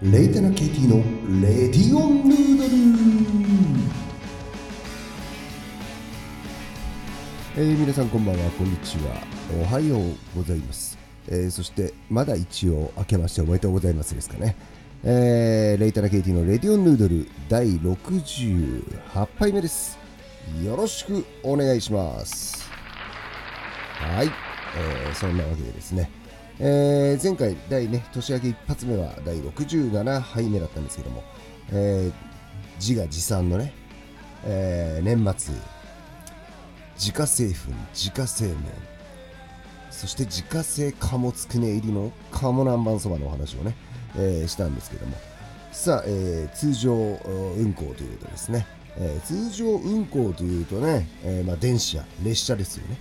レイタナ KT のレディオンヌードル。えー、皆さんこんばんはこんにちは。おはようございます、えー、そしてまだ一応明けましておめでとうございますですかね。えー、レイタナ KT のレディオンヌードル第68杯目です。よろしくお願いします。はい、えー、そんなわけでですね。えー、前回第ね年明け一発目は第67杯目だったんですけども、えー、自画自賛のね、えー、年末自家製粉自家製麺そして自家製鴨つくね入りの鴨南蛮そばのお話をね、えー、したんですけどもさあ、えー、通常運行というとですね、えー、通常運行というとね、えーまあ、電車列車ですよね、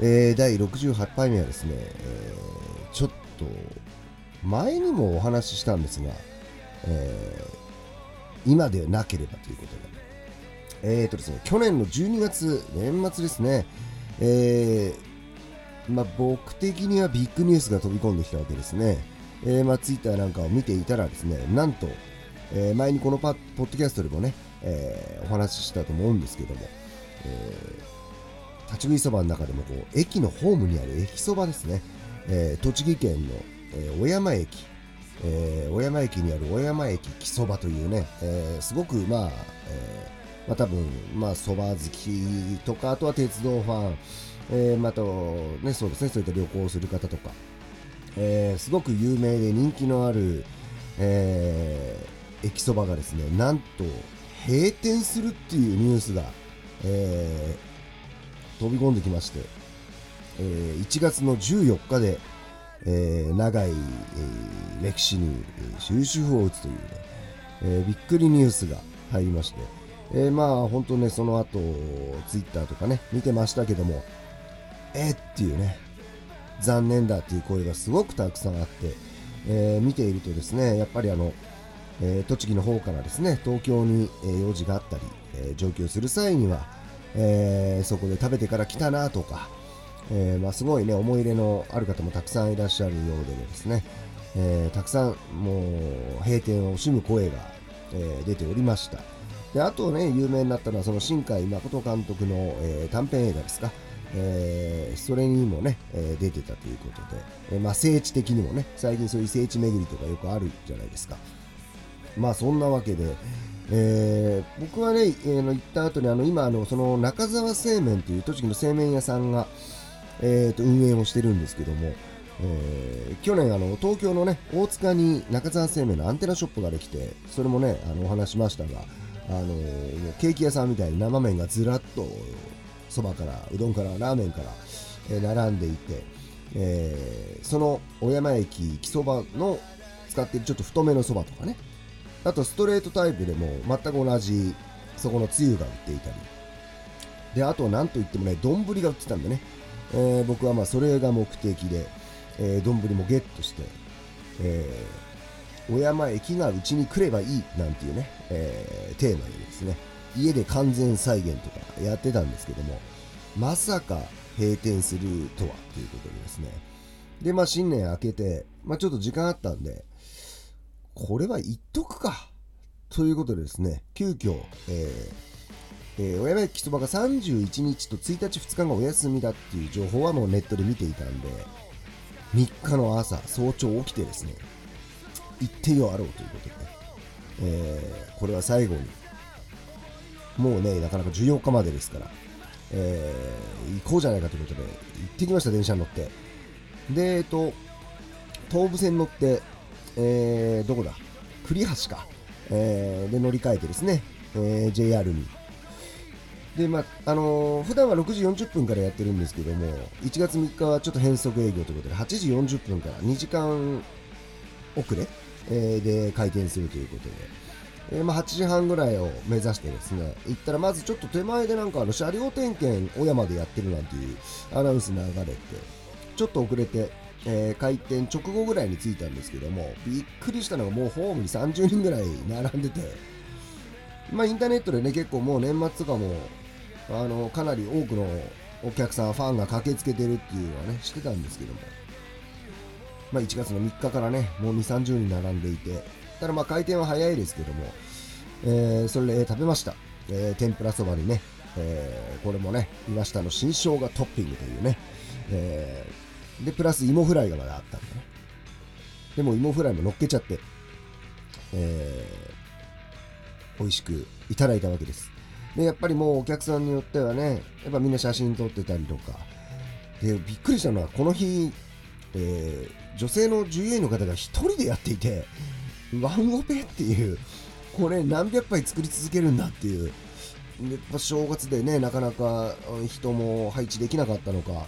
えー、第68杯目はですね、えーちょっと前にもお話ししたんですが、えー、今でなければということで、えーとですね、去年の12月、年末ですね、えー、まあ、僕的にはビッグニュースが飛び込んできたわけですね。えー、まあ、ツイッターなんかを見ていたらですね、なんと、えー、前にこのパポッドキャストでもね、え、お話ししたと思うんですけども、え、立ち食いそばの中でもこう駅のホームにある駅そばですね、えー、栃木県の、えー、小山駅、えー、小山駅にある小山駅木そばというね、えー、すごくまあ、えー、まあ多分まあそば好きとかあとは鉄道ファン、えー、またねそうですねそういった旅行する方とか、えー、すごく有名で人気のある、えー、駅そばがですねなんと閉店するっていうニュースが、えー、飛び込んできまして。えー、1月の14日で、えー、長い、えー、歴史に終止符を打つというね、えびっくりニュースが入りまして、えまあ本当ね、その後、ツイッターとかね、見てましたけども、えっていうね、残念だっていう声がすごくたくさんあって、え見ているとですね、やっぱりあの、え栃木の方からですね、東京に、え用事があったり、え上京する際には、えそこで食べてから来たなとか、えー、まあ、すごいね思い入れのある方もたくさんいらっしゃるようでですね、えー、たくさんもう閉店を惜しむ声が、えー、出ておりました。であとね有名になったのはその新海誠監督の、え短編映画ですか、えそれにもね、え出てたということで、えまあ、聖地的にもね最近そういう聖地巡りとかよくあるじゃないですか。まあそんなわけで、えー、僕はね、えー、行った後にあの今あのその中沢製麺という栃木の製麺屋さんが、えー、と運営をしてるんですけども、えー、去年あの東京のね大塚に中澤製麺のアンテナショップができてそれもねあのお話しましたがあのー、ケーキ屋さんみたいに生麺がずらっとそばからうどんからラーメンから、えー、並んでいて、えー、その小山駅木そばの使ってるちょっと太めのそばとかね。あとストレートタイプでも全く同じそこのつゆが売っていたり。であと何といってもね丼が売ってたんでね。えー、僕はまあそれが目的で、えー、丼もゲットして、えー、小山駅がうちに来ればいいなんていうね、えー、テーマでですね、家で完全再現とかやってたんですけども、まさか閉店するとはということでですね、で、まあ新年明けて、まあちょっと時間あったんで、これは言っとくかということでですね、急遽、えーえー、親山駅そばが31日と1日2日がお休みだっていう情報はもうネットで見ていたんで、3日の朝、早朝起きてですね、行ってようあろうということで、えー、これは最後に、もうね、なかなか14日までですから、えー、行こうじゃないかということで、行ってきました、電車に乗って。で、えっと、東武線乗って、えー、どこだ？栗橋か、えー、で乗り換えてですね、えー、JR にで、まあ、あのー、普段は6時40分からやってるんですけども、1月3日はちょっと変則営業ということで、8時40分から2時間遅れ、えー、で開店するということで、えー、まあ、8時半ぐらいを目指してですね、行ったらまずちょっと手前でなんかあの車両点検小山でやってるなんていうアナウンス流れて、ちょっと遅れて、え、開店直後ぐらいに着いたんですけども、びっくりしたのがもうホームに30人ぐらい並んでて、まあ、インターネットでね、結構もう年末とかもあのかなり多くのお客さん、ファンが駆けつけてるっていうのはね、してたんですけども、まあ、1月の3日からね、もう2、30人並んでいて、ただまあ回転は早いですけども、えー、それで食べました、えー、天ぷらそばにね、えー、これもね岩下の新生姜トッピングというね、えー、でプラス芋フライがまだあったんでね。でも芋フライも乗っけちゃって、えー、美味しくいただいたわけです。でやっぱりもうお客さんによってはねやっぱみんな写真撮ってたりとか。でびっくりしたのはこの日、えー、女性の従業員の方が1人でやっていてワンオペっていうこれ何百杯作り続けるんだっていう。で正月でねなかなか人も配置できなかったのか。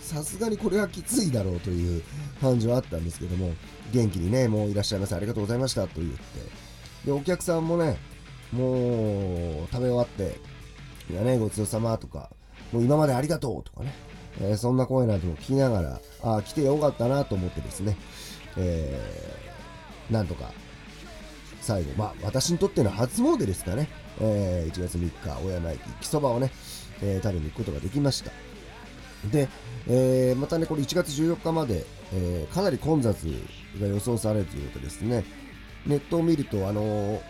さすがにこれはきついだろうという感じはあったんですけども元気にねもういらっしゃいませありがとうございましたと言って。でお客さんもねもう食べ終わっていやねごちそうさまとかもう今までありがとうとかね、えー、そんな声なんても聞きながらあ来てよかったなと思ってですね、えー、なんとか最後、まあ、私にとっての初詣ですかね、えー、1月3日、小山駅、木そばをね、えー、食べに行くことができました。で、えー、またね、これ1月14日まで、えー、かなり混雑が予想されるということですね。ネットを見ると、あのー、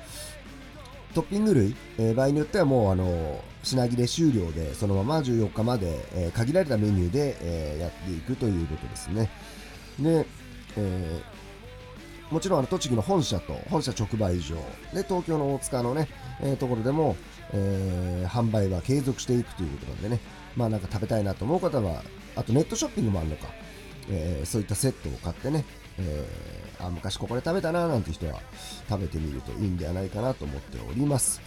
トッピング類、えー、場合によってはもう、あの、品切れ終了で、そのまま14日まで、えー、限られたメニューで、えー、やっていくということですね。で、えー、もちろんあの栃木の本社と本社直売所で東京の大塚のね、えー、ところでも、えー、販売は継続していくということなんでねまあなんか食べたいなと思う方はあとネットショッピングもあるのか、えー、そういったセットを買ってね、えー、あ昔ここで食べたななんて人は食べてみるといいんではないかなと思っております、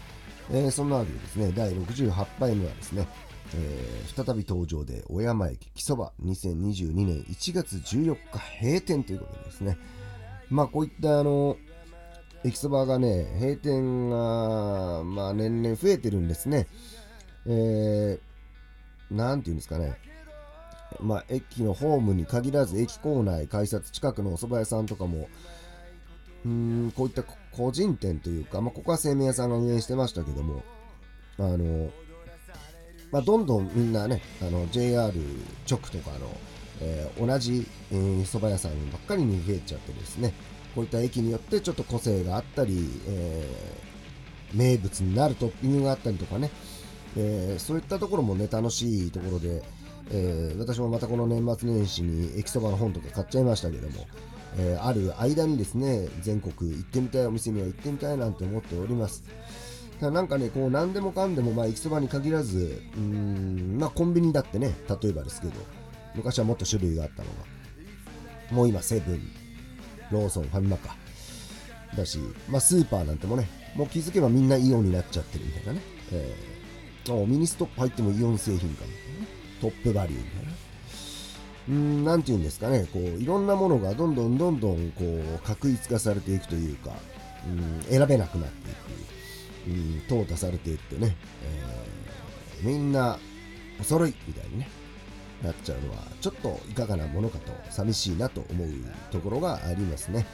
えー、そんなわけでですね第68杯目はですねえー、再び登場で小山駅木そば2022年1月14日閉店ということですね、まあこういったあの、駅そばがね、閉店が、まあ年々増えてるんですね。えー、ていうんですかね。まあ駅のホームに限らず駅構内、改札近くのお蕎麦屋さんとかも、うん、こういった個人店というか、まあここは製麺屋さんが運営してましたけども、あの、まあどんどんみんなね、あの JR 直とかの、えー、同じ、えー、蕎麦屋さんばっかりに増えちゃってですね、こういった駅によってちょっと個性があったり、えー、名物になるトッピングがあったりとかね、えー、そういったところもね、楽しいところで、えー、私もまたこの年末年始に駅そばの本とか買っちゃいましたけども、えー、ある間にですね、全国行ってみたいお店には行ってみたいなんて思っております。なんかね、こう何でもかんでも、まあ、駅そばに限らず、うん、まあ、コンビニだってね、例えばですけど、昔はもっと種類があったのが、もう今セブン、ローソン、ファミマか。だし、まあスーパーなんてもね、もう気づけばみんなイオンになっちゃってるみたいなね。えー、ミニストップ入ってもイオン製品かみたいな。トップバリューみたいな。うん、なんて言うんですかね、こう、いろんなものがどんどんどんどん、こう、画一化されていくというか、うん、選べなくなっていく、うん、淘汰されていってね、えー、みんな、お揃いみたいにね、なっちゃうのはちょっといかがなものかと寂しいなと思うところがありますね。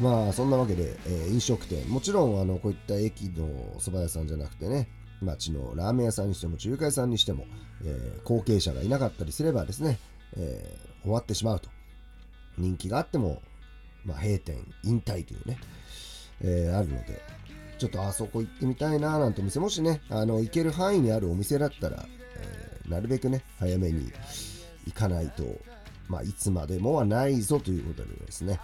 まあそんなわけで、えー、飲食店。もちろんあのこういった駅の蕎麦屋さんじゃなくてね町のラーメン屋さんにしても中華屋さんにしても、えー、後継者がいなかったりすればですね、えー、終わってしまうと。人気があっても、まあ、閉店引退というね、えー、あるのでちょっとあそこ行ってみたいななんてお店もしねあの行ける範囲にあるお店だったらえなるべくね、早めに行かないと、まあ、いつまでもはないぞということでですね、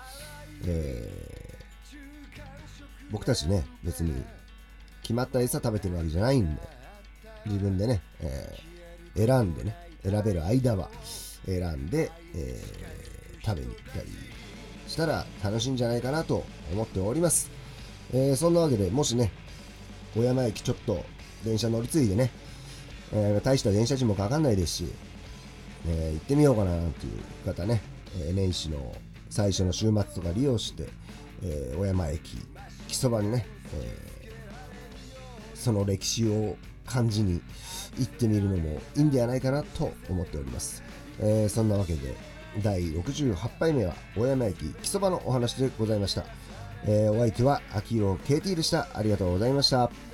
え、僕たちね、別に決まった餌食べてるわけじゃないんで、自分でね、えー、選んでね、選べる間は選んで、えー、食べに行ったりしたら楽しいんじゃないかなと思っております。えー、そんなわけで、もしね、小山駅ちょっと電車乗り継いでね、えー、大した電車賃もかかんないですし、えー、行ってみようかななんていう方ね、えー、年始の最初の週末とか利用して、え小山駅木そばにね、えその歴史を感じに行ってみるのもいいんではないかなと思っております、えそんなわけで第68杯目は大山駅木そばのお話でございました、えお相手は秋広 KT でした。ありがとうございました。